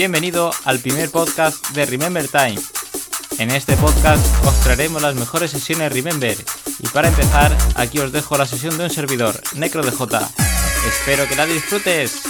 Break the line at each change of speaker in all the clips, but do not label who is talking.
Bienvenido al primer podcast de Remember Time. En este podcast os traeremos las mejores sesiones Remember. Y para empezar, aquí os dejo la sesión de un servidor, NecroDJ. Espero que la disfrutes.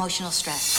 Emotional stress.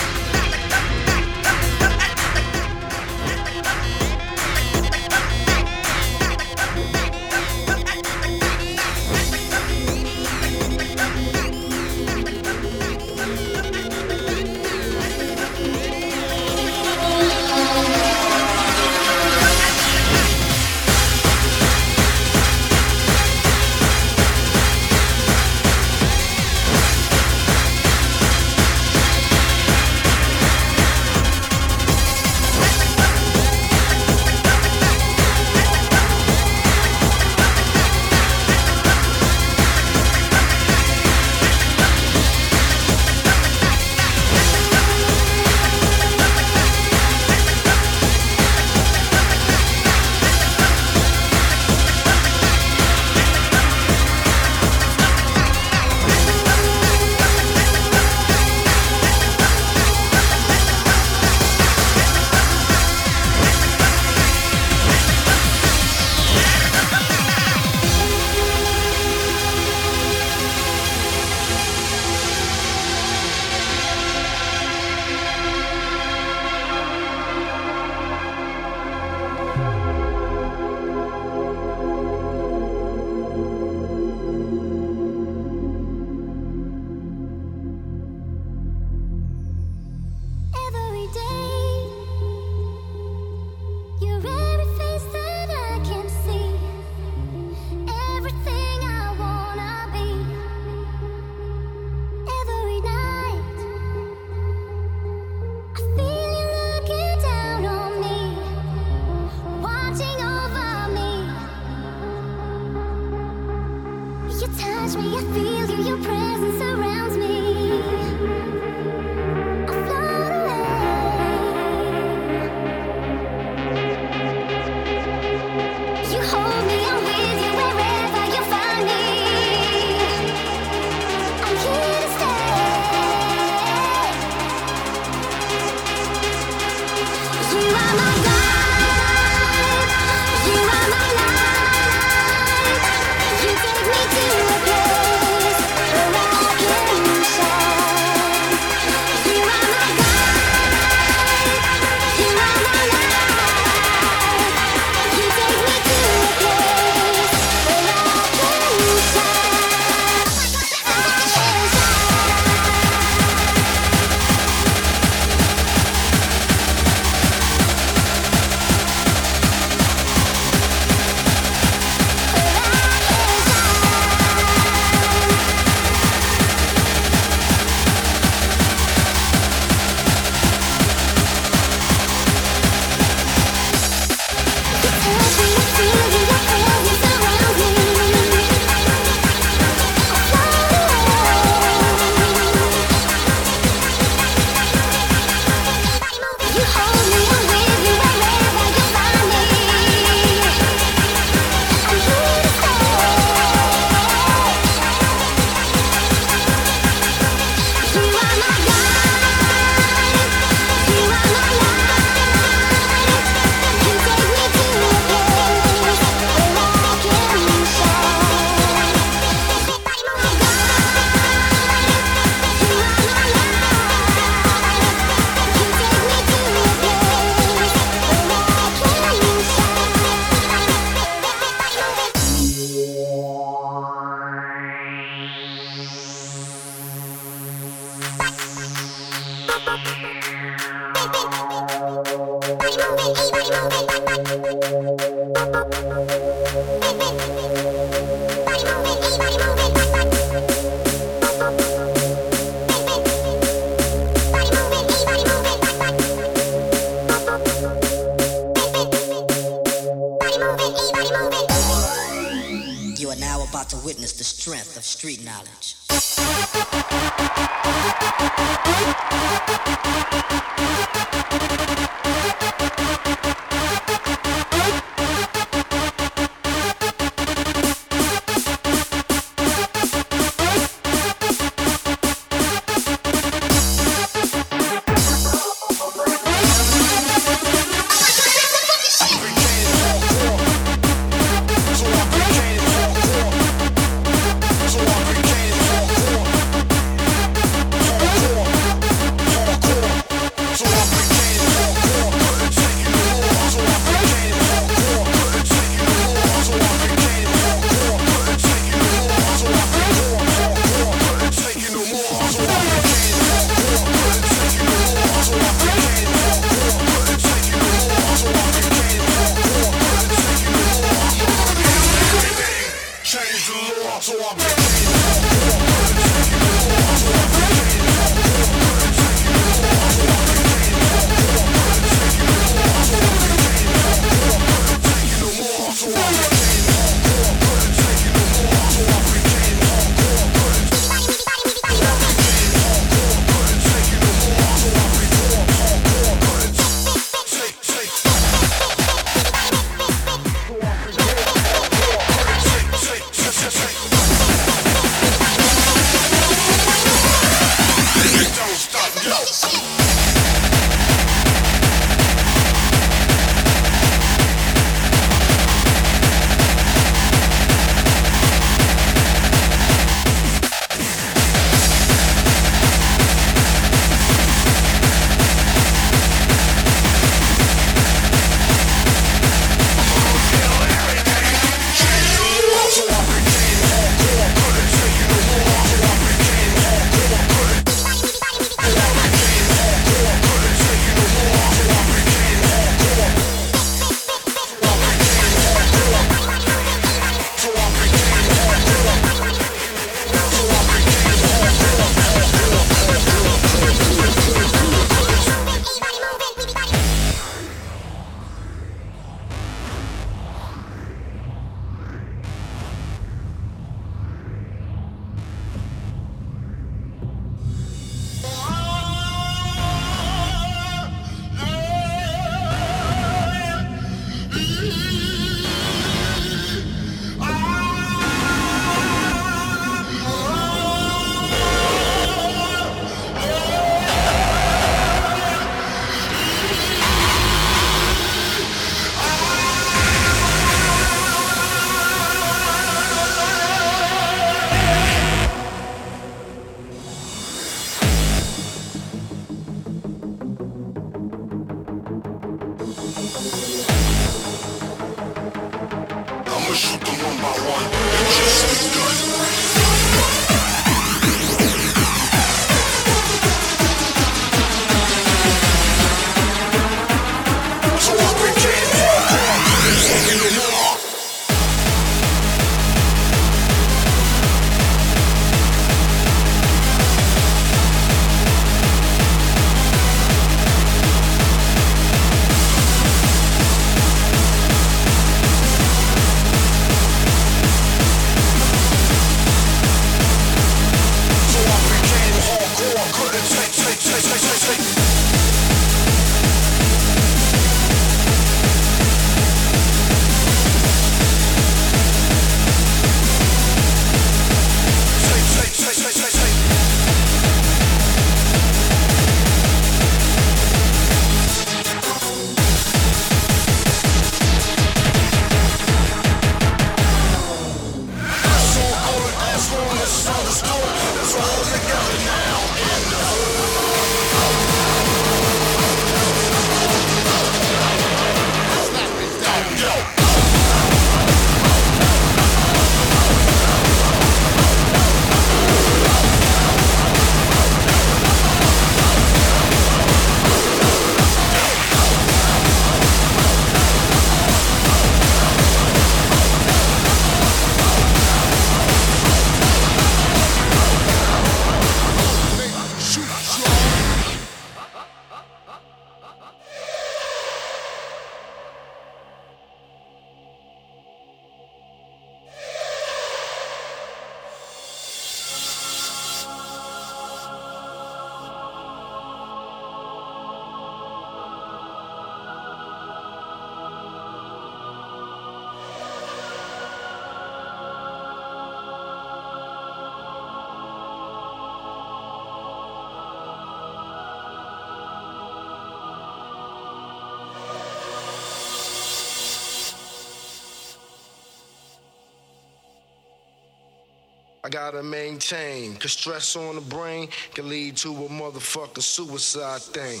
Gotta
maintain,
cause stress on the brain can lead to a motherfucking suicide thing.